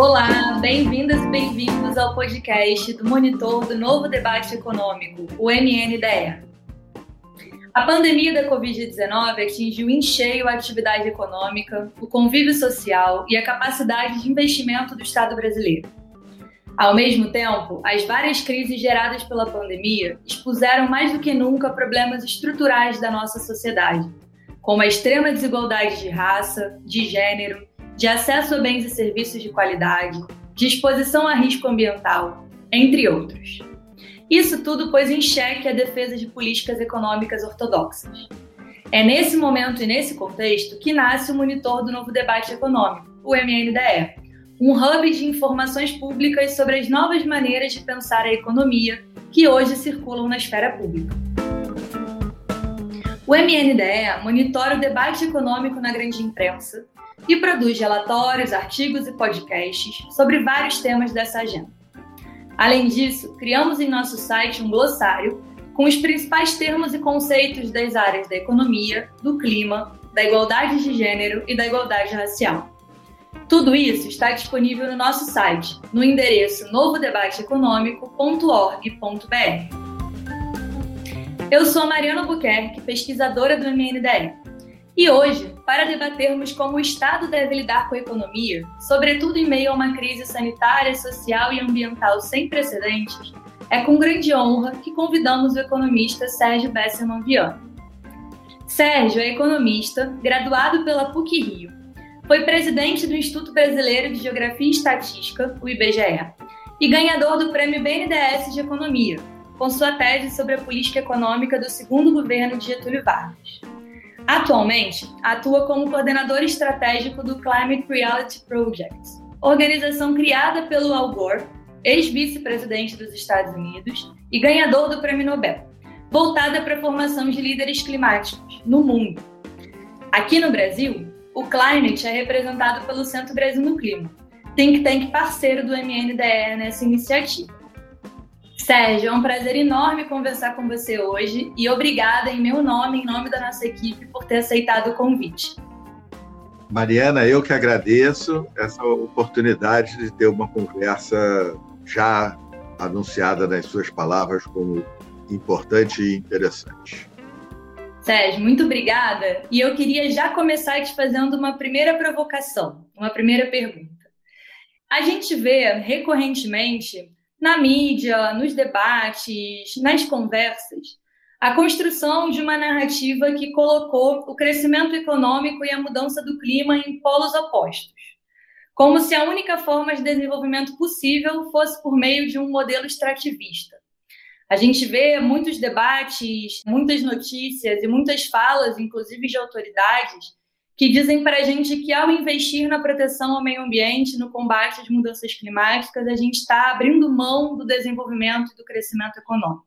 Olá, bem-vindas e bem-vindos ao podcast do Monitor do Novo Debate Econômico, o MNDE. A pandemia da Covid-19 atingiu em cheio a atividade econômica, o convívio social e a capacidade de investimento do Estado brasileiro. Ao mesmo tempo, as várias crises geradas pela pandemia expuseram mais do que nunca problemas estruturais da nossa sociedade, como a extrema desigualdade de raça, de gênero, de acesso a bens e serviços de qualidade, de exposição a risco ambiental, entre outros. Isso tudo pôs em xeque a defesa de políticas econômicas ortodoxas. É nesse momento e nesse contexto que nasce o monitor do novo debate econômico, o MNDE, um hub de informações públicas sobre as novas maneiras de pensar a economia que hoje circulam na esfera pública. O MNDE monitora o debate econômico na grande imprensa e produz relatórios, artigos e podcasts sobre vários temas dessa agenda. Além disso, criamos em nosso site um glossário com os principais termos e conceitos das áreas da economia, do clima, da igualdade de gênero e da igualdade racial. Tudo isso está disponível no nosso site, no endereço novodebateeconômico.org.br. Eu sou Mariana Buquerque, pesquisadora do MNDE. E hoje, para debatermos como o Estado deve lidar com a economia, sobretudo em meio a uma crise sanitária, social e ambiental sem precedentes, é com grande honra que convidamos o economista Sérgio Besserman Viana. Sérgio é economista, graduado pela PUC-Rio foi presidente do Instituto Brasileiro de Geografia e Estatística, o IBGE, e ganhador do Prêmio BNDES de Economia, com sua tese sobre a política econômica do segundo governo de Getúlio Vargas. Atualmente, atua como coordenador estratégico do Climate Reality Project, organização criada pelo Al Gore, ex-vice-presidente dos Estados Unidos e ganhador do Prêmio Nobel, voltada para a formação de líderes climáticos no mundo. Aqui no Brasil, o Climate é representado pelo Centro Brasil no Clima, think tank parceiro do MNDE nessa iniciativa. Sérgio, é um prazer enorme conversar com você hoje e obrigada em meu nome, em nome da nossa equipe, por ter aceitado o convite. Mariana, eu que agradeço essa oportunidade de ter uma conversa já anunciada nas suas palavras como importante e interessante. Sérgio, muito obrigada. E eu queria já começar te fazendo uma primeira provocação, uma primeira pergunta. A gente vê recorrentemente na mídia, nos debates, nas conversas, a construção de uma narrativa que colocou o crescimento econômico e a mudança do clima em polos opostos, como se a única forma de desenvolvimento possível fosse por meio de um modelo extrativista. A gente vê muitos debates, muitas notícias e muitas falas, inclusive de autoridades, que dizem para a gente que ao investir na proteção ao meio ambiente, no combate às mudanças climáticas, a gente está abrindo mão do desenvolvimento e do crescimento econômico.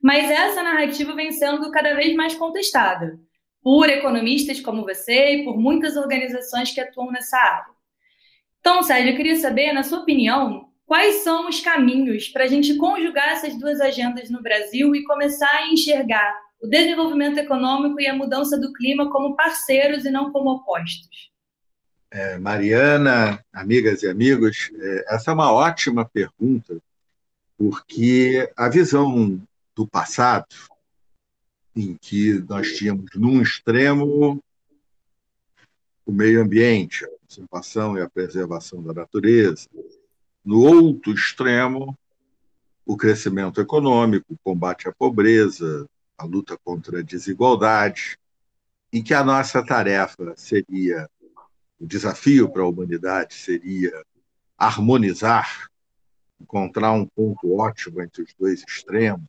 Mas essa narrativa vem sendo cada vez mais contestada por economistas como você e por muitas organizações que atuam nessa área. Então, Sérgio, eu queria saber, na sua opinião, Quais são os caminhos para a gente conjugar essas duas agendas no Brasil e começar a enxergar o desenvolvimento econômico e a mudança do clima como parceiros e não como opostos? É, Mariana, amigas e amigos, é, essa é uma ótima pergunta, porque a visão do passado, em que nós tínhamos num extremo o meio ambiente, a conservação e a preservação da natureza, no outro extremo, o crescimento econômico, o combate à pobreza, a luta contra a desigualdade, em que a nossa tarefa seria, o desafio para a humanidade seria harmonizar, encontrar um ponto ótimo entre os dois extremos,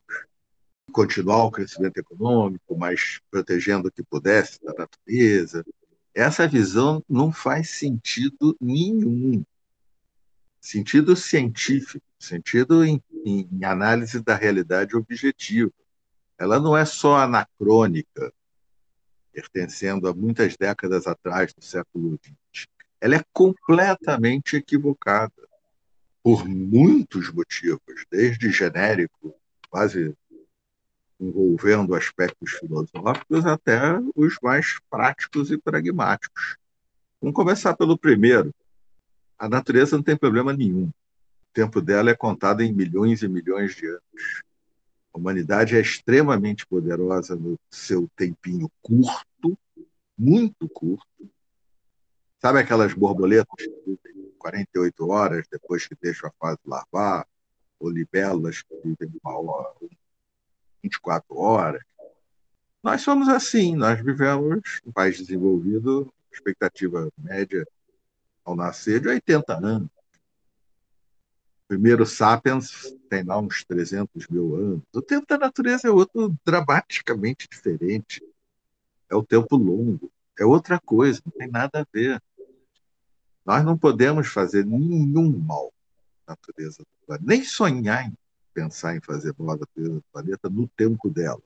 continuar o crescimento econômico, mas protegendo o que pudesse da natureza. Essa visão não faz sentido nenhum sentido científico, sentido em, em análise da realidade objetiva. Ela não é só anacrônica, pertencendo a muitas décadas atrás do século XX. Ela é completamente equivocada por muitos motivos, desde genérico, quase envolvendo aspectos filosóficos, até os mais práticos e pragmáticos. Vamos começar pelo primeiro. a natureza não tem problema nenhum. O tempo dela é contado em milhões e milhões de anos. A humanidade é extremamente poderosa no seu tempinho curto, muito curto. Sabe aquelas borboletas que vivem 48 horas depois que deixam a fase larvar? Ou libélulas que vivem uma hora, 24 horas? Nós somos assim, nós vivemos em país desenvolvido, expectativa média ao nascer de 80 anos. Primeiro Sapiens tem lá uns 300 mil anos. O tempo da natureza é outro dramaticamente diferente. É o tempo longo, é outra coisa, não tem nada a ver. Nós não podemos fazer nenhum mal à natureza nem sonhar em pensar em fazer mal à natureza do planeta no tempo dela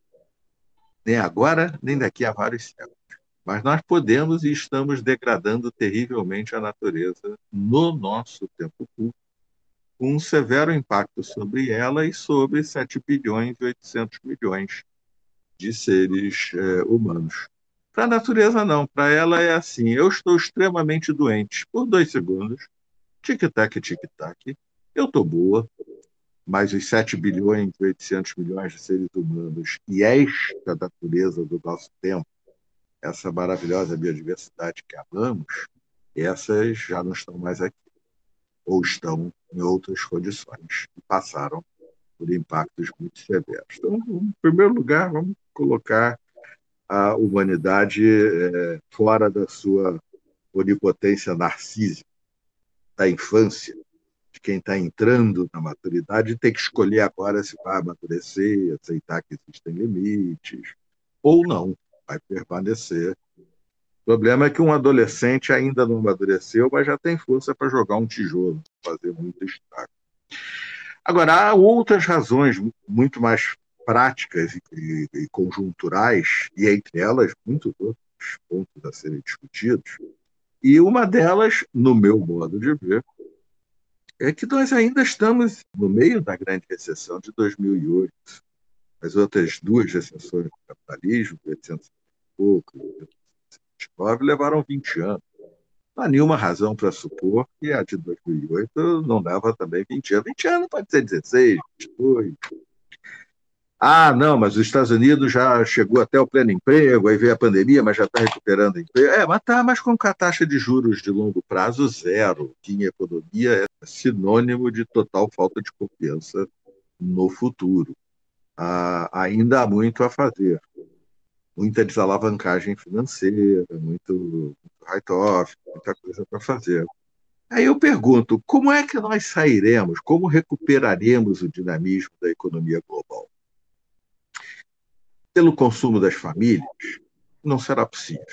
nem agora, nem daqui a vários séculos. Mas nós podemos e estamos degradando terrivelmente a natureza no nosso tempo curto, um severo impacto sobre ela e sobre 7 bilhões e 800 milhões de seres é, humanos. Para a natureza, não. Para ela é assim: eu estou extremamente doente por dois segundos, tic-tac, tic-tac, eu estou boa, mais os 7 bilhões e 800 milhões de seres humanos e esta natureza do nosso tempo, essa maravilhosa biodiversidade que amamos, essas já não estão mais aqui, ou estão em outras condições e passaram por impactos muito severos. Então, em primeiro lugar, vamos colocar a humanidade é, fora da sua onipotência narcísica da infância, de quem está entrando na maturidade tem que escolher agora se vai amadurecer, aceitar que existem limites, ou não, vai permanecer. Problema é que um adolescente ainda não amadureceu, mas já tem força para jogar um tijolo, fazer muito estrago. Agora, há outras razões muito mais práticas e, e, conjunturais, e entre elas muitos outros pontos a serem discutidos, e uma delas, no meu modo de ver, é que nós ainda estamos no meio da grande recessão de 2008. As outras duas recessões do capitalismo, 800 e pouco, 1929, levaram 20 anos. Não há nenhuma razão para supor que a de 2008 não leva também 20 anos. 20 anos pode ser 16, 22, ah, não, mas os Estados Unidos já chegou até o pleno emprego, aí veio a pandemia, mas já está recuperando emprego. É, mas está, mas com a taxa de juros de longo prazo zero, que em economia é sinônimo de total falta de confiança no futuro. Ah, ainda há muito a fazer. Muita desalavancagem financeira, muito, write-off, muita coisa para fazer. Aí eu pergunto, como é que nós sairemos, como recuperaremos o dinamismo da economia global? pelo consumo das famílias, não será possível.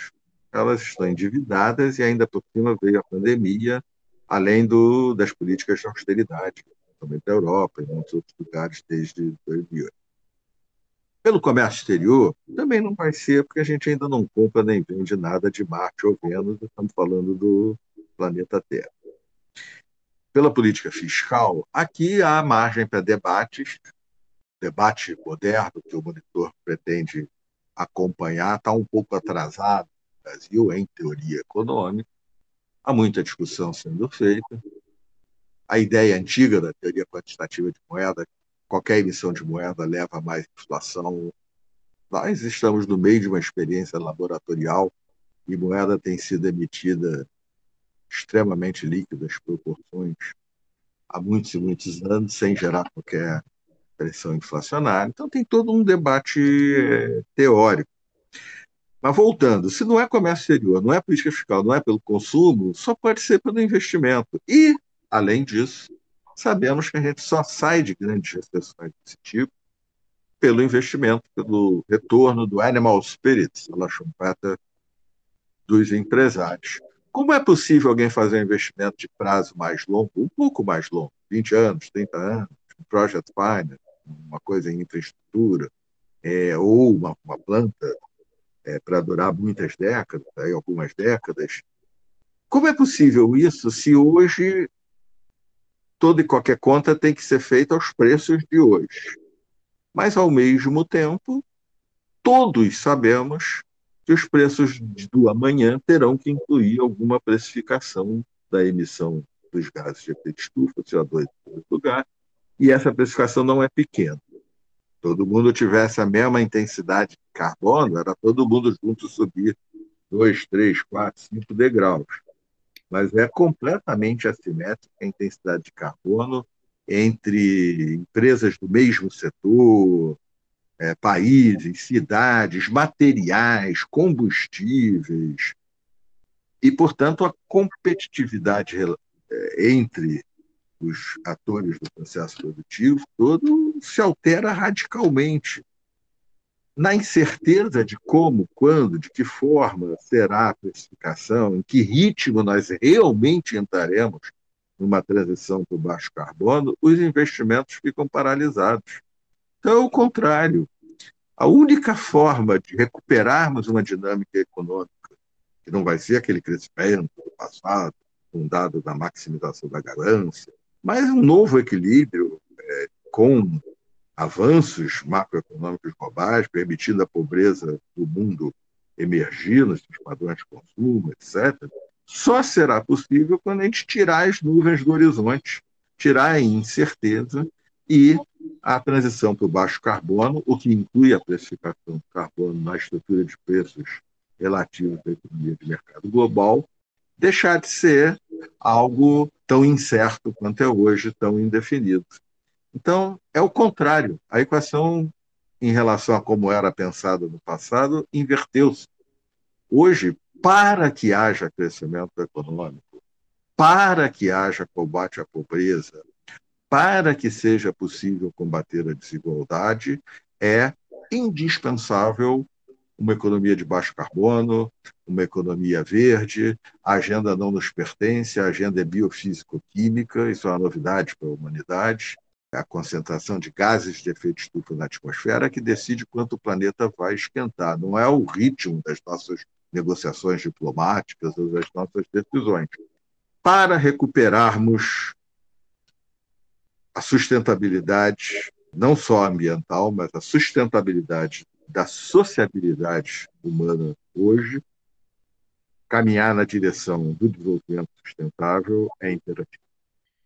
Elas estão endividadas e ainda por cima veio a pandemia, além do, das políticas de austeridade, também da Europa e em muitos outros lugares desde 2008. Pelo comércio exterior, também não vai ser, porque a gente ainda não compra nem vende nada de Marte ou Vênus, estamos falando do planeta Terra. Pela política fiscal, aqui há margem para debates debate moderno que o monitor pretende acompanhar está um pouco atrasado no Brasil, em teoria econômica. Há muita discussão sendo feita. A ideia antiga da teoria quantitativa de moeda, qualquer emissão de moeda leva a mais inflação. Nós estamos no meio de uma experiência laboratorial e moeda tem sido emitida extremamente líquidas proporções há muitos e muitos anos, sem gerar qualquer pressão inflacionária. Então, tem todo um debate é, teórico. Mas voltando, se não é comércio exterior, não é política fiscal, não é pelo consumo, só pode ser pelo investimento. E, além disso, sabemos que a gente só sai de grandes recessões desse tipo pelo investimento, pelo retorno do animal spirit, a chumpeta dos empresários. Como é possível alguém fazer um investimento de prazo mais longo, um pouco mais longo, 20 anos, 30 anos, um project finance, uma coisa em infraestrutura, é, ou uma, uma planta é, para durar muitas décadas, aí algumas décadas. Como é possível isso se hoje toda e qualquer conta tem que ser feita aos preços de hoje? Mas, ao mesmo tempo, todos sabemos que os preços do amanhã terão que incluir alguma precificação da emissão dos gases de efeito estufa, CO2 em primeiro lugar, e essa precificação não é pequena. Todo mundo tivesse a mesma intensidade de carbono, era todo mundo junto subir dois, três, quatro, cinco degraus. Mas é completamente assimétrica a intensidade de carbono entre empresas do mesmo setor, é, países, cidades, materiais, combustíveis. E, portanto, a competitividade é, entre os atores do processo produtivo todo se altera radicalmente. Na incerteza de como, quando, de que forma será a precificação, em que ritmo nós realmente entraremos numa transição para o baixo carbono, os investimentos ficam paralisados. Então, é o contrário. A única forma de recuperarmos uma dinâmica econômica, que não vai ser aquele crescimento do passado, fundado na maximização da ganância, mas um novo equilíbrio é, com avanços macroeconômicos globais, permitindo a pobreza do mundo emergir nos seus padrões de consumo, etc., só será possível quando a gente tirar as nuvens do horizonte, tirar a incerteza e a transição para o baixo carbono, o que inclui a precificação do carbono na estrutura de preços relativos à economia de mercado global, deixar de ser algo tão incerto quanto é hoje, tão indefinido. Então, é o contrário. A equação, em relação a como era pensada no passado, inverteu-se. Hoje, para que haja crescimento econômico, para que haja combate à pobreza, para que seja possível combater a desigualdade, é indispensável uma economia de baixo carbono, uma economia verde, a agenda não nos pertence, a agenda é biofísico-química, isso é uma novidade para a humanidade. A concentração de gases de efeito estufa na atmosfera que decide quanto o planeta vai esquentar, não é o ritmo das nossas negociações diplomáticas ou das nossas decisões. Para recuperarmos a sustentabilidade, não só ambiental, mas a sustentabilidade da sociabilidade humana hoje, caminhar na direção do desenvolvimento sustentável é imperativo.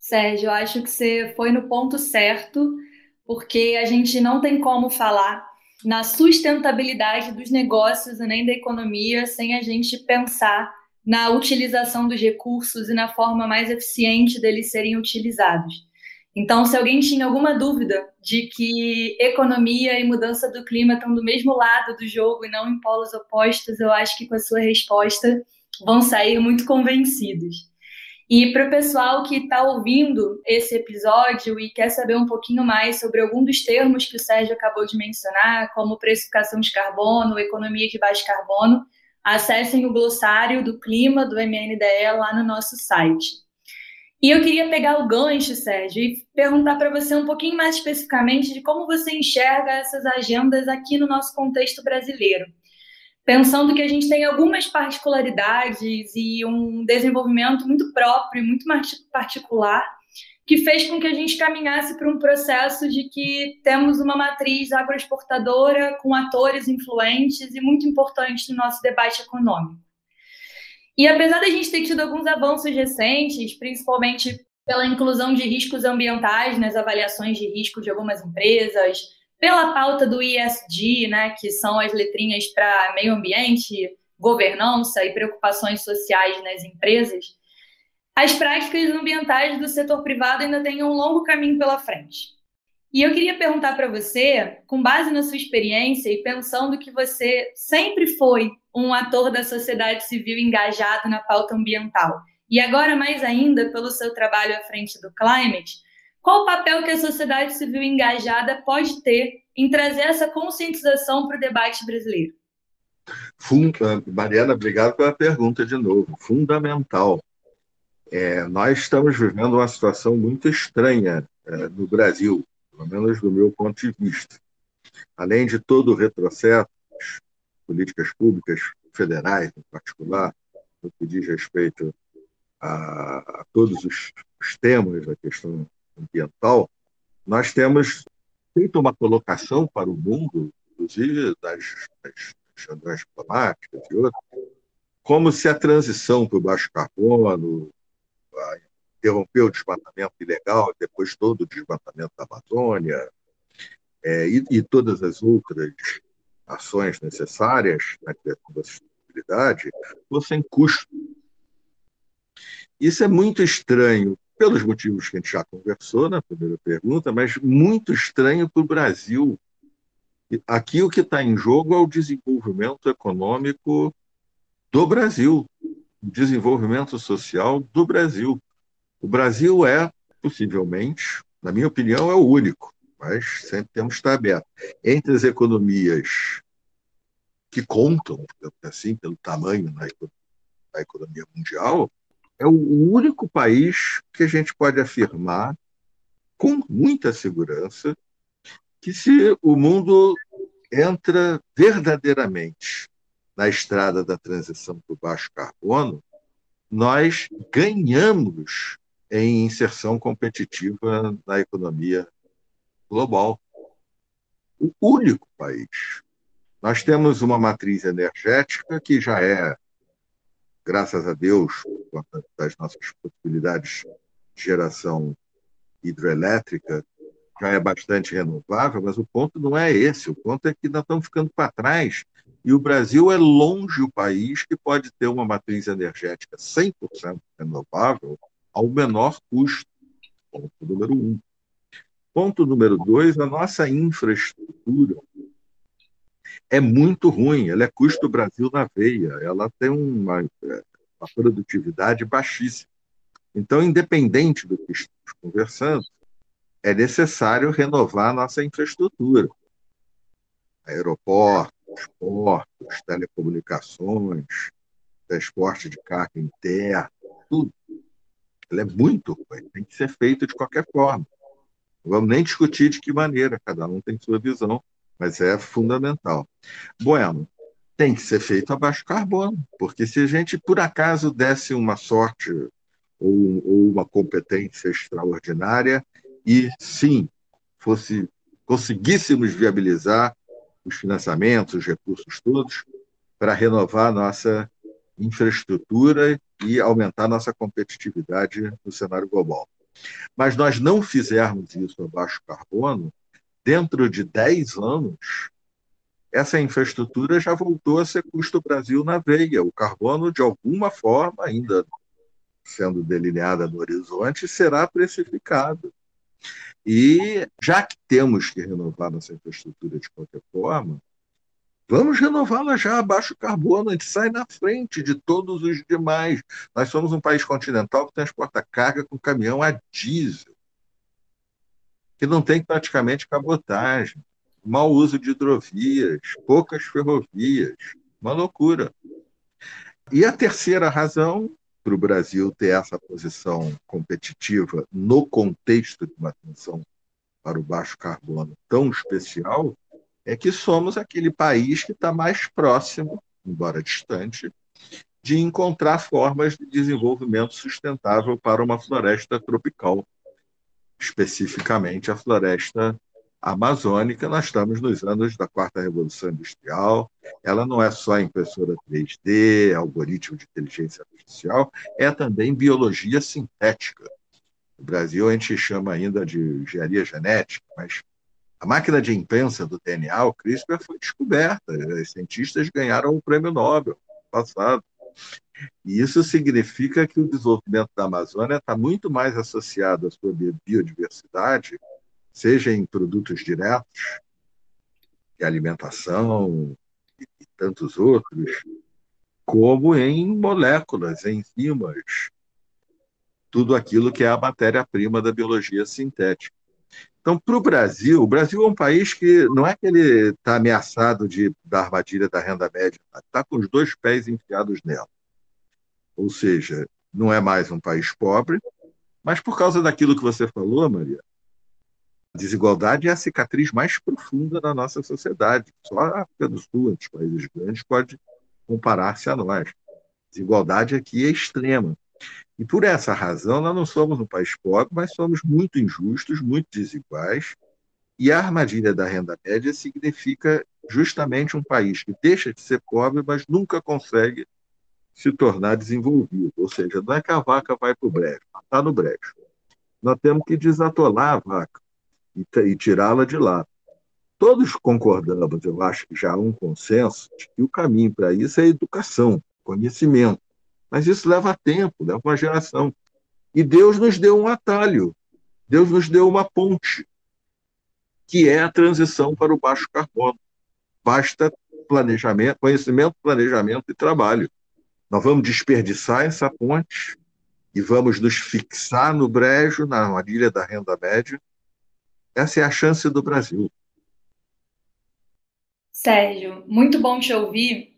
Sérgio, eu acho que você foi no ponto certo, porque a gente não tem como falar na sustentabilidade dos negócios e nem da economia sem a gente pensar na utilização dos recursos e na forma mais eficiente deles serem utilizados. Então, se alguém tinha alguma dúvida de que economia e mudança do clima estão do mesmo lado do jogo e não em polos opostos, eu acho que com a sua resposta vão sair muito convencidos. E para o pessoal que está ouvindo esse episódio e quer saber um pouquinho mais sobre algum dos termos que o Sérgio acabou de mencionar, como precificação de carbono, economia de baixo carbono, acessem o glossário do clima do MNDE lá no nosso site. E eu queria pegar o gancho, Sérgio, e perguntar para você um pouquinho mais especificamente de como você enxerga essas agendas aqui no nosso contexto brasileiro. Pensando que a gente tem algumas particularidades e um desenvolvimento muito próprio, muito particular, que fez com que a gente caminhasse para um processo de que temos uma matriz agroexportadora com atores influentes e muito importantes no nosso debate econômico. E apesar da gente ter tido alguns avanços recentes, principalmente pela inclusão de riscos ambientais nas avaliações de risco de algumas empresas, pela pauta do ISD, né, que são as letrinhas para meio ambiente, governança e preocupações sociais nas empresas, as práticas ambientais do setor privado ainda têm um longo caminho pela frente. E eu queria perguntar para você, com base na sua experiência e pensando que você sempre foi um ator da sociedade civil engajado na pauta ambiental, e agora mais ainda pelo seu trabalho à frente do Climate, qual o papel que a sociedade civil engajada pode ter em trazer essa conscientização para o debate brasileiro? Funda, Mariana, obrigado pela pergunta de novo. Fundamental. É, nós estamos vivendo uma situação muito estranha é, no Brasil pelo menos do meu ponto de vista. Além de todo o retrocesso, políticas públicas federais, em particular, no que diz respeito a, a todos os, os temas da questão ambiental, nós temos feito uma colocação para o mundo, inclusive das, das, das diplomáticas e outras, como se a transição para o baixo carbono, a interrompeu o desmatamento ilegal, depois todo o desmatamento da Amazônia, é, e, e, todas as outras ações necessárias na criação da sustentabilidade fossem custo. Isso é muito estranho, pelos motivos que a gente já conversou na primeira pergunta, mas muito estranho para o Brasil. Aqui o que está em jogo é o desenvolvimento econômico do Brasil, o desenvolvimento social do Brasil. O Brasil é, possivelmente, na minha opinião, é o único mas sempre temos que estar aberto. Entre as economias que contam, assim, pelo tamanho da economia mundial, é o único país que a gente pode afirmar com muita segurança que se o mundo entra verdadeiramente na estrada da transição para o baixo carbono, nós ganhamos em inserção competitiva na economia global. O único país. Nós temos uma matriz energética que já é, graças a Deus, das nossas possibilidades de geração hidrelétrica, já é bastante renovável, mas o ponto não é esse. O ponto é que nós estamos ficando para trás e o Brasil é longe o país que pode ter uma matriz energética 100% renovável ao menor custo. Ponto número um. Ponto número dois, a nossa infraestrutura é muito ruim, ela é custo Brasil na veia, ela tem uma, uma produtividade baixíssima. Então, independente do que estamos conversando, é necessário renovar nossa infraestrutura. Aeroportos, portos, telecomunicações, transporte de carga interna, tudo. Ela é muito ruim, tem que ser feito de qualquer forma. Não vamos nem discutir de que maneira, cada um tem sua visão, mas é fundamental. Bueno, tem que ser feito a baixo carbono, porque se a gente, por acaso, desse uma sorte ou, ou uma competência extraordinária e, sim, fosse conseguíssemos viabilizar os financiamentos, os recursos todos, para renovar nossa infraestrutura e aumentar nossa competitividade no cenário global mas nós não fizermos isso a baixo carbono, dentro de 10 anos, essa infraestrutura já voltou a ser custo Brasil na veia. O carbono, de alguma forma, ainda sendo delineada no horizonte, será precificado. E já que temos que renovar nossa infraestrutura de qualquer forma, Vamos renová-la já a baixo carbono, a gente sai na frente de todos os demais. Nós somos um país continental que transporta carga com caminhão a diesel, que não tem praticamente cabotagem, mau uso de hidrovias, poucas ferrovias, uma loucura. E a terceira razão para o Brasil ter essa posição competitiva no contexto de uma atenção para o baixo carbono tão especial é que somos aquele país que está mais próximo, embora distante, de encontrar formas de desenvolvimento sustentável para uma floresta tropical, especificamente a floresta amazônica. Nós estamos nos anos da quarta revolução industrial. Ela não é só impressora 3D, algoritmo de inteligência artificial, é também biologia sintética. No Brasil a gente chama ainda de engenharia genética, mas a máquina de imprensa do DNA, o CRISPR, foi descoberta. Os cientistas ganharam o prêmio Nobel no passado. E isso significa que o desenvolvimento da Amazônia está muito mais associado à sua biodiversidade, seja em produtos diretos, de alimentação e, tantos outros, como em moléculas, enzimas, tudo aquilo que é a matéria-prima da biologia sintética. Então, para o Brasil, o Brasil é um país que não é que ele está ameaçado de, da armadilha da renda média, está com os dois pés enfiados nela. Ou seja, não é mais um país pobre, mas por causa daquilo que você falou, Maria, a desigualdade é a cicatriz mais profunda da nossa sociedade. Só a África do Sul, os países grandes, pode comparar-se a nós. A desigualdade aqui é extrema. E por essa razão, nós não somos um país pobre, mas somos muito injustos, muito desiguais. E a armadilha da renda média significa justamente um país que deixa de ser pobre, mas nunca consegue se tornar desenvolvido. Ou seja, não é que a vaca vai para o brejo, está no brejo. Nós temos que desatolar a vaca e, e tirá-la de lá. Todos concordamos, eu acho que já há um consenso, de que o caminho para isso é educação, conhecimento. Mas isso leva tempo, leva uma geração. E Deus nos deu um atalho, Deus nos deu uma ponte, que é a transição para o baixo carbono. Basta planejamento, conhecimento, planejamento e trabalho. Nós vamos desperdiçar essa ponte e vamos nos fixar no brejo, na armadilha da renda média. Essa é a chance do Brasil. Sérgio, muito bom te ouvir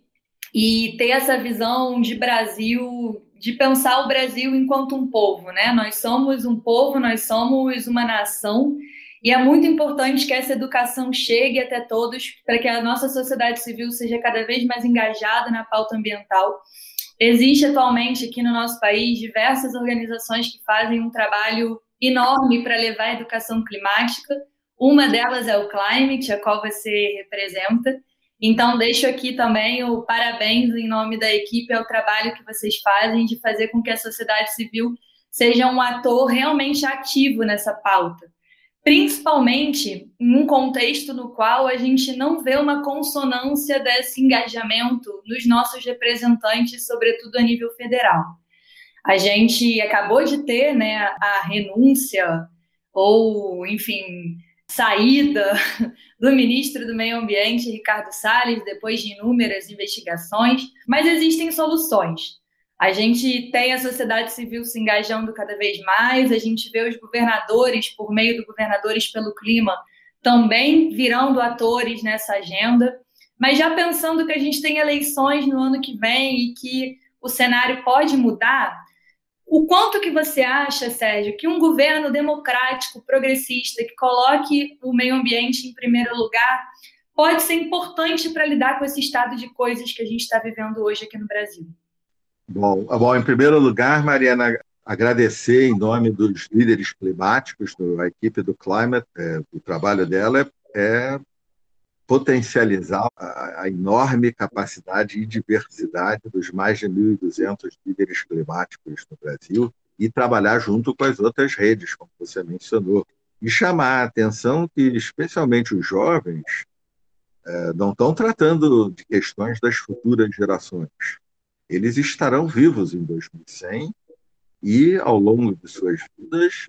e ter essa visão de Brasil, de pensar o Brasil enquanto um povo, né? Nós somos um povo, nós somos uma nação e é muito importante que essa educação chegue até todos para que a nossa sociedade civil seja cada vez mais engajada na pauta ambiental. Existe atualmente aqui no nosso país diversas organizações que fazem um trabalho enorme para levar a educação climática. Uma delas é o Climate, a qual você representa. Então, deixo aqui também o parabéns em nome da equipe ao trabalho que vocês fazem de fazer com que a sociedade civil seja um ator realmente ativo nessa pauta principalmente em um contexto no qual a gente não vê uma consonância desse engajamento nos nossos representantes, sobretudo a nível federal. A gente acabou de ter né, a renúncia ou, enfim, saída do ministro do Meio Ambiente, Ricardo Salles, depois de inúmeras investigações, mas existem soluções. A gente tem a sociedade civil se engajando cada vez mais, a gente vê os governadores, por meio do Governadores pelo Clima, também virando atores nessa agenda. Mas já pensando que a gente tem eleições no ano que vem e que o cenário pode mudar, o quanto que você acha, Sérgio, que um governo democrático, progressista, que coloque o meio ambiente em primeiro lugar, pode ser importante para lidar com esse estado de coisas que a gente está vivendo hoje aqui no Brasil? Bom, bom, em primeiro lugar, Mariana, agradecer em nome dos líderes climáticos, da equipe do Climate, é, o trabalho dela é, é potencializar a, a, enorme capacidade e diversidade dos mais de 1.200 líderes climáticos no Brasil e trabalhar junto com as outras redes, como você mencionou. E chamar a atenção que, especialmente os jovens, é, não estão tratando de questões das futuras gerações eles estarão vivos em 2100 e, ao longo de suas vidas,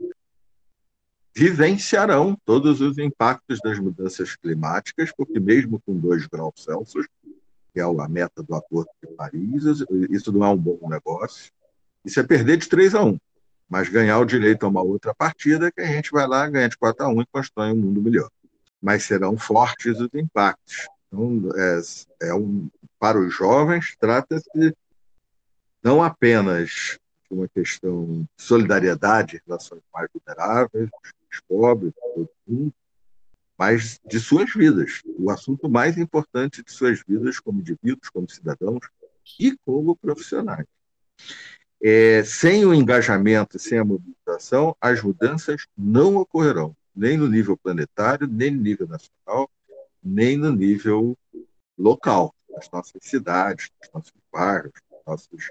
vivenciarão todos os impactos das mudanças climáticas, porque, mesmo com 2 graus Celsius, que é a meta do Acordo de Paris, isso não é um bom negócio. Isso é perder de 3 a 1, mas ganhar o direito a uma outra partida que a gente vai lá, ganha de 4 a 1 e constrói um mundo melhor. Mas serão fortes os impactos. Então, é, é um, para os jovens, trata-se não apenas uma questão de solidariedade em relação aos mais vulneráveis, os pobres, todo mundo, mas de suas vidas. O assunto mais importante de suas vidas como indivíduos, como cidadãos e como profissionais. É, sem o engajamento, sem a mobilização, as mudanças não ocorrerão, nem no nível planetário, nem no nível nacional, nem no nível local, nas nossas cidades, nos nossos bairros, nos nossos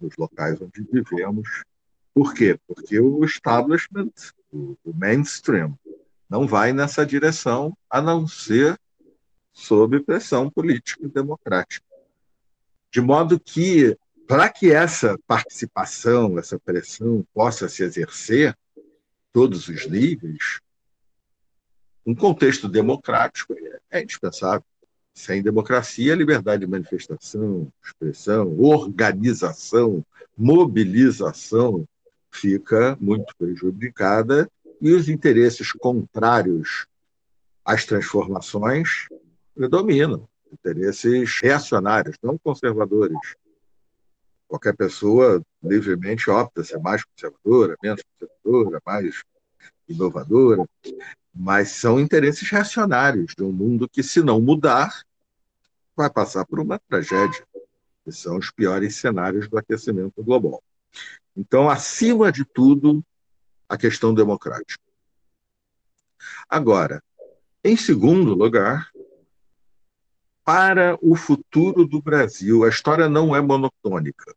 nos locais onde vivemos. Por quê? Porque o establishment, o, mainstream, não vai nessa direção, a não ser sob pressão política e democrática. De modo que, para que essa participação, essa pressão possa se exercer, todos os níveis, um contexto democrático é indispensável. Sem democracia, liberdade de manifestação, expressão, organização, mobilização fica muito prejudicada e os interesses contrários às transformações predominam. Interesses reacionários, não conservadores. Qualquer pessoa livremente opta ser mais conservadora, menos conservadora, mais inovadora, mas são interesses reacionários de um mundo que, se não mudar, vai passar por uma tragédia, que são os piores cenários do aquecimento global. Então, acima de tudo, a questão democrática. Agora, em segundo lugar, para o futuro do Brasil. A história não é monotônica.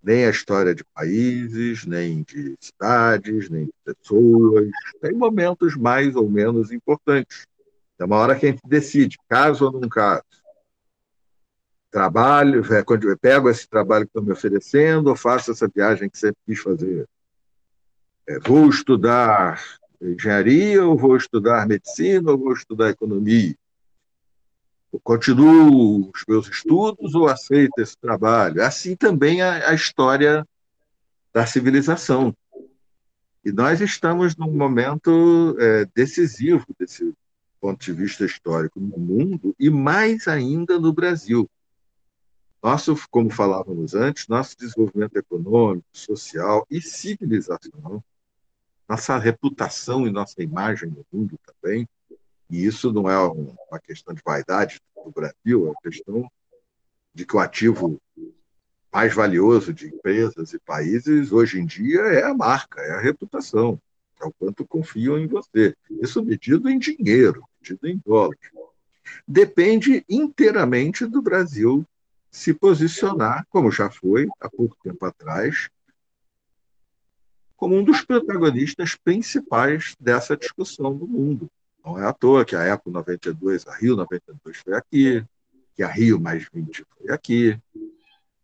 Nem a história de países, nem de cidades, nem de pessoas. Tem momentos mais ou menos importantes. É uma hora que a gente decide, caso ou não caso. Trabalho, é, quando eu pego esse trabalho que estão me oferecendo, ou faço essa viagem que sempre quis fazer. É, vou estudar engenharia, ou vou estudar medicina, ou vou estudar economia eu continuo os meus estudos ou aceito esse trabalho? Assim também a, a história da civilização. E nós estamos num momento é, decisivo desse ponto de vista histórico no mundo e mais ainda no Brasil. Nosso, como falávamos antes, nosso desenvolvimento econômico, social e civilizacional, nossa reputação e nossa imagem no mundo também, e isso não é uma questão de vaidade do Brasil, é uma questão de que o ativo mais valioso de empresas e países hoje em dia é a marca, é a reputação, é o quanto confiam em você. Isso medido em dinheiro, medido em dólares. Depende inteiramente do Brasil se posicionar, como já foi há pouco tempo atrás, como um dos protagonistas principais dessa discussão no mundo. Não é à toa que a Eco 92, a Rio 92 foi aqui, que a Rio mais 20 foi aqui.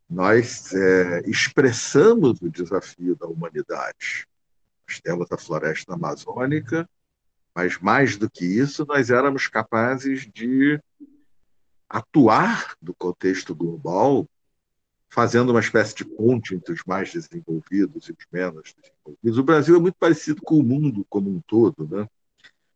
Nós é, expressamos o desafio da humanidade. Nós temos a floresta amazônica, mas mais do que isso, nós éramos capazes de atuar no contexto global, fazendo uma espécie de ponte entre os mais desenvolvidos e os menos desenvolvidos. O Brasil é muito parecido com o mundo como um todo, né?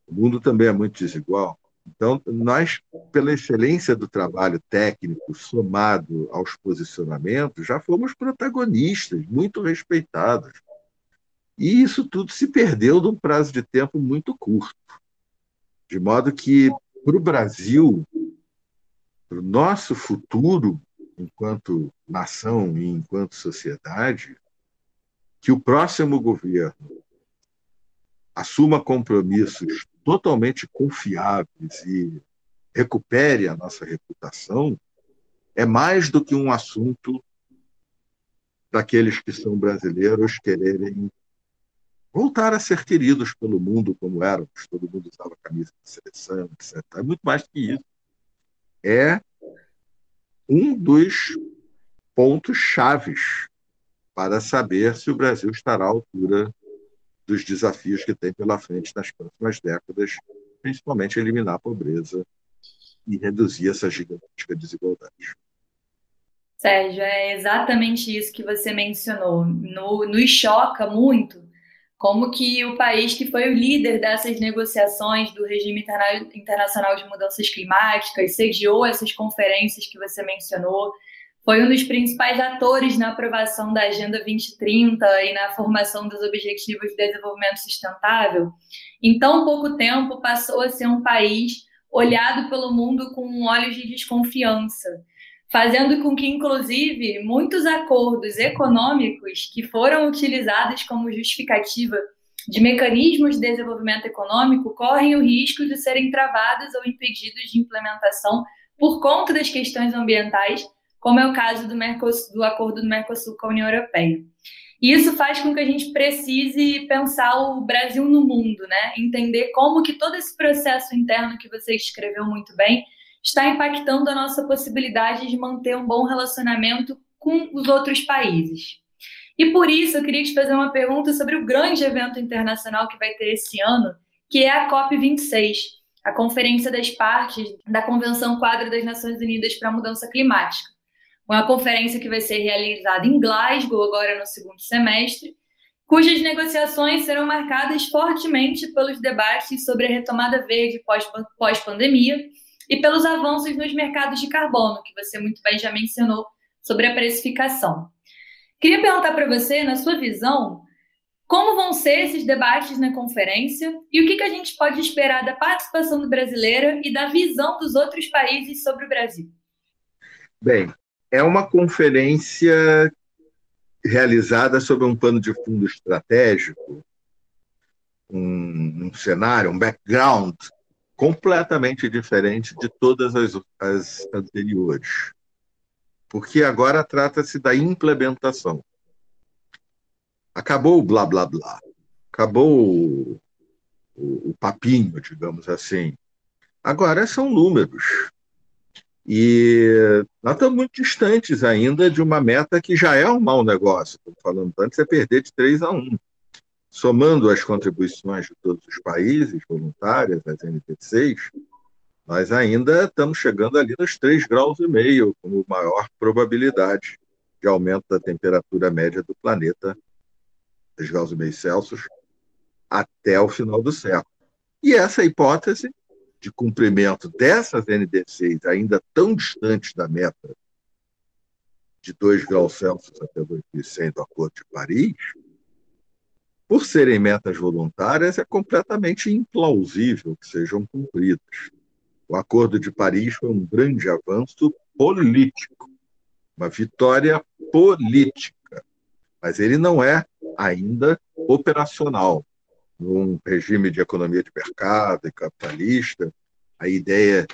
O mundo também é muito desigual. Então, nós, pela excelência do trabalho técnico somado aos posicionamentos, já fomos protagonistas, muito respeitados. E isso tudo se perdeu num prazo de tempo muito curto. De modo que, para o Brasil, para o nosso futuro, enquanto nação e enquanto sociedade, que o próximo governo assuma compromissos totalmente confiáveis e recupere a nossa reputação, é mais do que um assunto daqueles que são brasileiros quererem voltar a ser queridos pelo mundo como éramos, todo mundo usava camisa de seleção, etc. É muito mais do que isso. É um dos pontos chaves para saber se o Brasil estará à altura dos desafios que tem pela frente nas próximas décadas, principalmente eliminar a pobreza e reduzir essa gigantesca desigualdade. Sérgio, é exatamente isso que você mencionou. No, nos choca muito como que o país que foi o líder dessas negociações do regime internacional de mudanças climáticas, sediou essas conferências que você mencionou, foi um dos principais atores na aprovação da Agenda 2030 e na formação dos Objetivos de Desenvolvimento Sustentável, em tão pouco tempo passou a ser um país olhado pelo mundo com olhos de desconfiança, fazendo com que, inclusive, muitos acordos econômicos que foram utilizados como justificativa de mecanismos de desenvolvimento econômico correm o risco de serem travados ou impedidos de implementação por conta das questões ambientais como é o caso do, Mercosul, do acordo do Mercosul com a União Europeia. E isso faz com que a gente precise pensar o Brasil no mundo, né? Entender como que todo esse processo interno que você escreveu muito bem está impactando a nossa possibilidade de manter um bom relacionamento com os outros países. E por isso eu queria te fazer uma pergunta sobre o grande evento internacional que vai ter esse ano, que é a COP26, a Conferência das Partes da Convenção Quadro das Nações Unidas para a Mudança Climática uma conferência que vai ser realizada em Glasgow agora no segundo semestre, cujas negociações serão marcadas fortemente pelos debates sobre a retomada verde pós-pandemia e pelos avanços nos mercados de carbono, que você muito bem já mencionou sobre a precificação. Queria perguntar para você, na sua visão, como vão ser esses debates na conferência e o que, que a gente pode esperar da participação do brasileira e da visão dos outros países sobre o Brasil? Bem, é uma conferência realizada sob um pano de fundo estratégico, um, um cenário, um background completamente diferente de todas as, as anteriores. Porque agora trata-se da implementação. Acabou o blá blá blá. Acabou o, o, o papinho, digamos assim. Agora são números. E nós estamos muito distantes ainda de uma meta que já é um mau negócio. Como falando antes, é perder de 3 a 1. Somando as contribuições de todos os países voluntárias, as NPCs, nós ainda estamos chegando ali nos 3 graus e meio, com maior probabilidade de aumento da temperatura média do planeta, 3 graus e meio Celsius, até o final do século. E essa hipótese de cumprimento dessas NDCs ainda tão distantes da meta de 2 graus Celsius até 2100 do Acordo de Paris, por serem metas voluntárias, é completamente implausível que sejam cumpridas. O Acordo de Paris foi um grande avanço político, uma vitória política, mas ele não é ainda operacional num regime de economia de mercado e capitalista, a ideia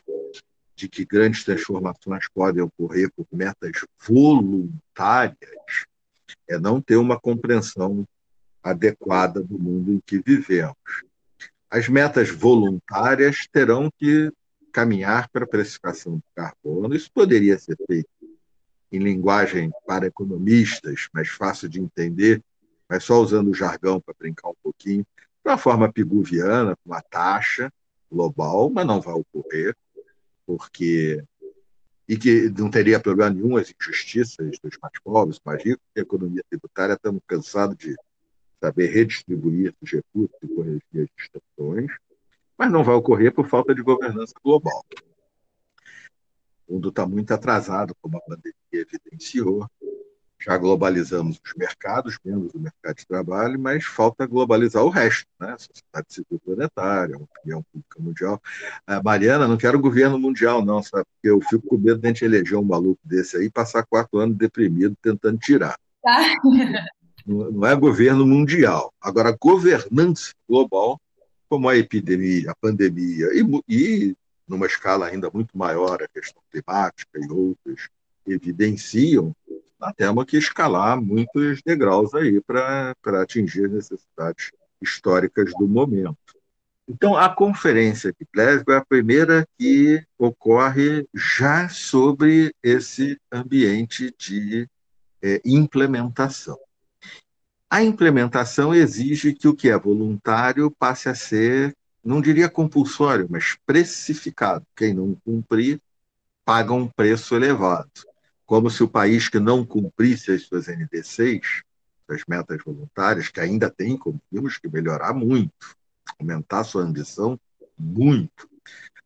de que grandes transformações podem ocorrer por metas voluntárias é não ter uma compreensão adequada do mundo em que vivemos. As metas voluntárias terão que caminhar para a precificação do carbono. Isso poderia ser feito em linguagem para economistas, mais fácil de entender, mas só usando o jargão para brincar um pouquinho, de uma forma piguviana, com uma taxa global, mas não vai ocorrer, porque e que não teria problema nenhum as injustiças dos mais pobres, mais ricos, a economia tributária estamos cansados de saber redistribuir os recursos e corrigir as distorções, mas não vai ocorrer por falta de governança global. O mundo está muito atrasado, como a pandemia evidenciou, já globalizamos os mercados, menos o mercado de trabalho, mas falta globalizar o resto, né? A sociedade civil planetária, a opinião pública mundial. Ah, Mariana, não quero governo mundial, não, sabe? Porque eu fico com medo de a gente eleger um maluco desse aí e passar quatro anos deprimido tentando tirar. Tá. Não, é governo mundial. Agora, governança global, como a epidemia, a pandemia, e, e numa escala ainda muito maior, a questão climática e outras, evidenciam nós temos que escalar muitos degraus aí para atingir as necessidades históricas do momento. Então, a conferência de Glasgow é a primeira que ocorre já sobre esse ambiente de é, implementação. A implementação exige que o que é voluntário passe a ser, não diria compulsório, mas precificado. Quem não cumprir paga um preço elevado como se o país que não cumprisse as suas NDCs, suas metas voluntárias, que ainda tem, como vimos, que melhorar muito, aumentar sua ambição muito.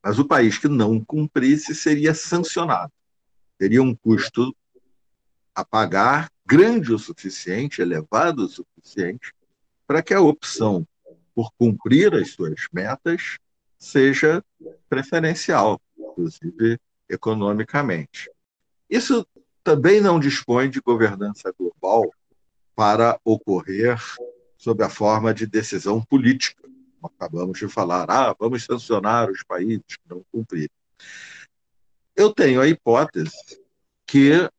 Mas o país que não cumprisse seria sancionado. Teria um custo a pagar grande o suficiente, elevado o suficiente, para que a opção por cumprir as suas metas seja preferencial, inclusive economicamente. Isso também não dispõe de governança global para ocorrer sob a forma de decisão política. Acabamos de falar, ah, vamos sancionar os países que não cumprirem. Eu tenho a hipótese que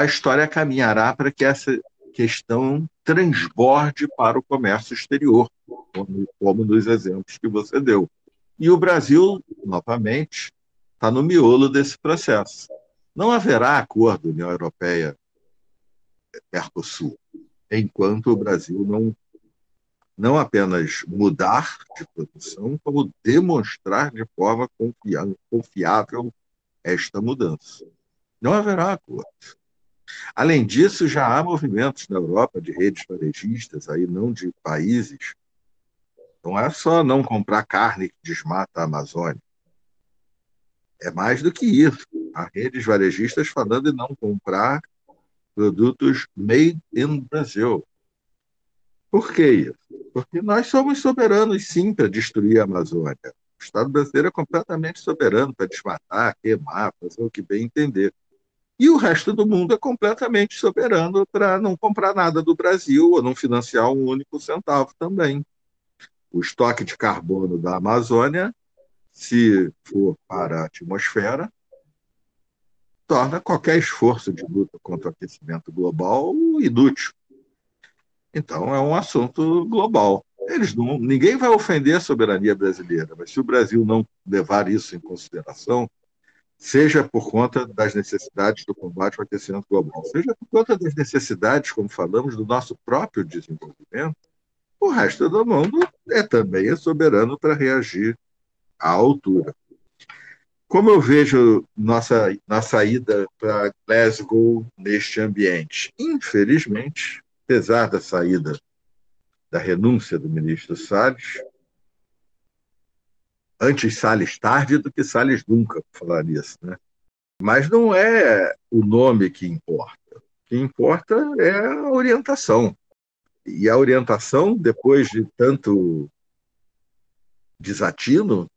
a história caminhará para que essa questão transborde para o comércio exterior, como, como nos exemplos que você deu. E o Brasil, novamente, está no miolo desse processo. Não haverá acordo União Europeia-Mercosul enquanto o Brasil não, não apenas mudar de produção, como demonstrar de forma confiável esta mudança. Não haverá acordo. Além disso, já há movimentos na Europa de redes varejistas, aí não de países. Não é só não comprar carne que desmata a Amazônia. É mais do que isso. Há redes varejistas falando em não comprar produtos made in Brasil. Por que isso? Porque nós somos soberanos, sim, para destruir a Amazônia. O Estado brasileiro é completamente soberano para desmatar, queimar, fazer o que bem entender. E o resto do mundo é completamente soberano para não comprar nada do Brasil ou não financiar um único centavo também. O estoque de carbono da Amazônia se for para a atmosfera, torna qualquer esforço de luta contra o aquecimento global inútil. Então, é um assunto global. Eles não, ninguém vai ofender a soberania brasileira, mas se o Brasil não levar isso em consideração, seja por conta das necessidades do combate ao aquecimento global, seja por conta das necessidades, como falamos, do nosso próprio desenvolvimento, o resto do mundo é também soberano para reagir à altura. Como eu vejo nossa, nossa ida para Glasgow neste ambiente? Infelizmente, apesar da saída, da renúncia do ministro Salles, antes Salles tarde do que Salles nunca, falar nisso, né? Mas não é o nome que importa. O que importa é a orientação. E a orientação, depois de tanto desatino,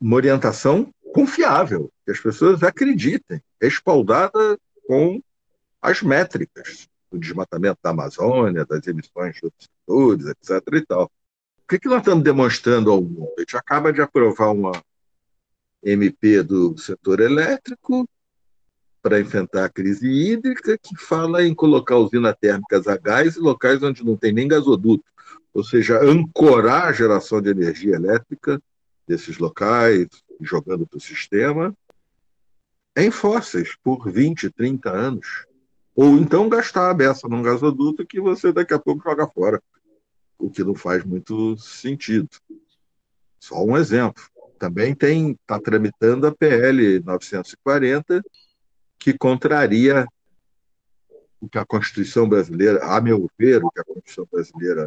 uma orientação confiável, que as pessoas acreditem, respaldada com as métricas do desmatamento da Amazônia, das emissões de outros setores, etc. E tal. Que, que nós estamos demonstrando ao mundo? A gente acaba de aprovar uma MP do setor elétrico para enfrentar a crise hídrica, que fala em colocar usinas térmicas a gás em locais onde não tem nem gasoduto, ou seja, ancorar a geração de energia elétrica desses locais, jogando para o sistema, em fósseis por 20, 30 anos. Ou então gastar a beça num gasoduto que você daqui a pouco joga fora, o que não faz muito sentido. Só um exemplo. Também tem está tramitando a PL 940, que contraria o que a Constituição brasileira, a meu ver, o que a Constituição brasileira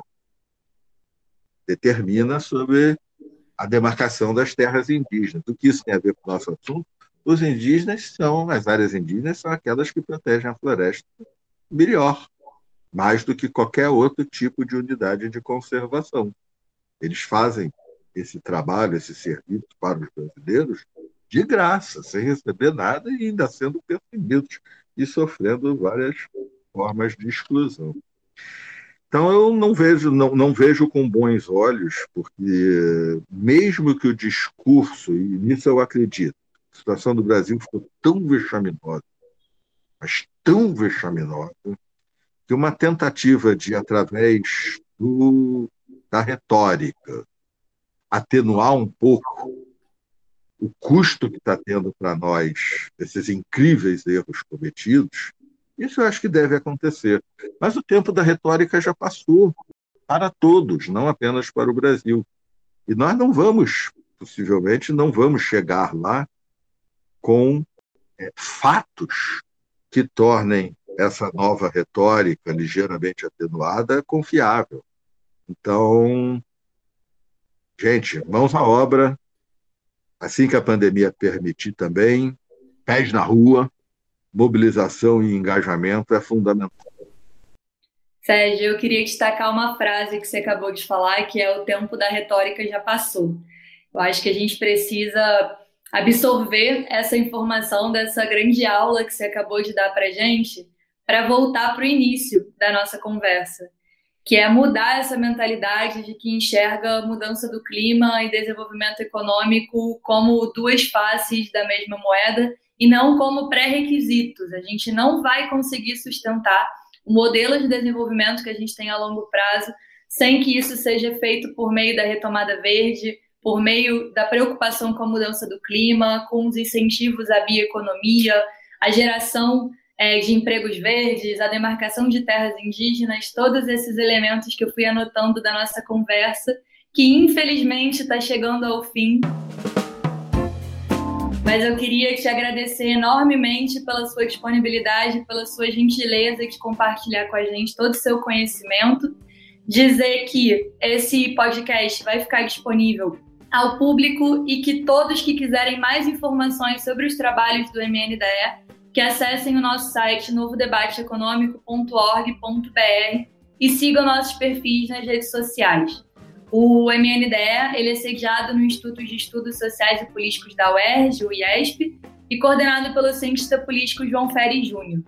determina sobre a demarcação das terras indígenas. O que isso tem a ver com o nosso assunto? Os indígenas são, as áreas indígenas são aquelas que protegem a floresta melhor, mais do que qualquer outro tipo de unidade de conservação. Eles fazem esse trabalho, esse serviço para os brasileiros de graça, sem receber nada e ainda sendo perseguidos e sofrendo várias formas de exclusão. Então eu não vejo, não, não vejo com bons olhos, porque mesmo que o discurso, e nisso eu acredito, a situação do Brasil ficou tão vexaminosa, mas tão vexaminosa, que uma tentativa de, através do, da retórica, atenuar um pouco o custo que está tendo para nós esses incríveis erros cometidos, isso eu acho que deve acontecer. Mas o tempo da retórica já passou para todos, não apenas para o Brasil. E nós não vamos, possivelmente, não vamos chegar lá com é, fatos que tornem essa nova retórica ligeiramente atenuada confiável. Então, gente, mãos à obra, assim que a pandemia permitir também, pés na rua, mobilização e engajamento é fundamental. Sérgio, eu queria destacar uma frase que você acabou de falar, que é o tempo da retórica já passou. Eu acho que a gente precisa absorver essa informação dessa grande aula que você acabou de dar para gente, para voltar para o início da nossa conversa que é mudar essa mentalidade de que enxerga mudança do clima e desenvolvimento econômico como duas faces da mesma moeda e não como pré-requisitos. A gente não vai conseguir sustentar o modelo de desenvolvimento que a gente tem a longo prazo sem que isso seja feito por meio da retomada verde, por meio da preocupação com a mudança do clima, com os incentivos à bioeconomia, a geração é, de empregos verdes, a demarcação de terras indígenas, todos esses elementos que eu fui anotando da nossa conversa, que infelizmente está chegando ao fim. Mas eu queria te agradecer enormemente pela sua disponibilidade, pela sua gentileza de compartilhar com a gente todo o seu conhecimento. Dizer que esse podcast vai ficar disponível ao público e que todos que quiserem mais informações sobre os trabalhos do MNDE que acessem o nosso site novodebateeconômico.org.br e sigam nossos perfis nas redes sociais. O MNDE ele é sediado no Instituto de Estudos Sociais e Políticos da UERJ, o IESP, e coordenado pelo cientista político João Ferri Júnior.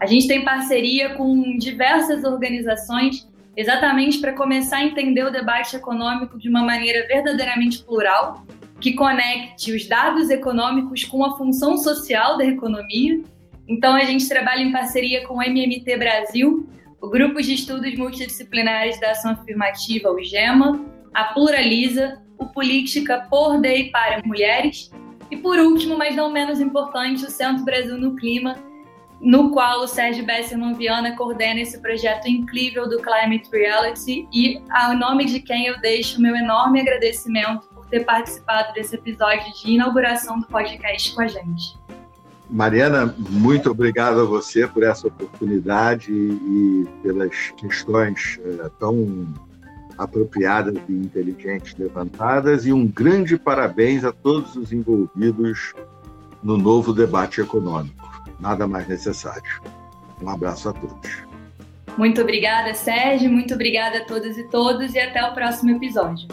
A gente tem parceria com diversas organizações exatamente para começar a entender o debate econômico de uma maneira verdadeiramente plural que conecte os dados econômicos com a função social da economia. Então, a gente trabalha em parceria com o MMT Brasil, o Grupo de Estudos Multidisciplinares da Ação Afirmativa, o GEMA, a Pluraliza, o Política por e para Mulheres e, por último, mas não menos importante, o Centro Brasil no Clima, no qual o Sérgio Besserman Viana coordena esse projeto incrível do Climate Reality e ao nome de quem eu deixo meu enorme agradecimento por ter participado desse episódio de inauguração do podcast com a gente. Mariana, muito obrigado a você por essa oportunidade e pelas questões é, tão apropriadas e inteligentes levantadas e um grande parabéns a todos os envolvidos no novo debate econômico. Nada mais necessário. Um abraço a todos. Muito obrigada, Sérgio. Muito obrigada a todas e todos e até o próximo episódio.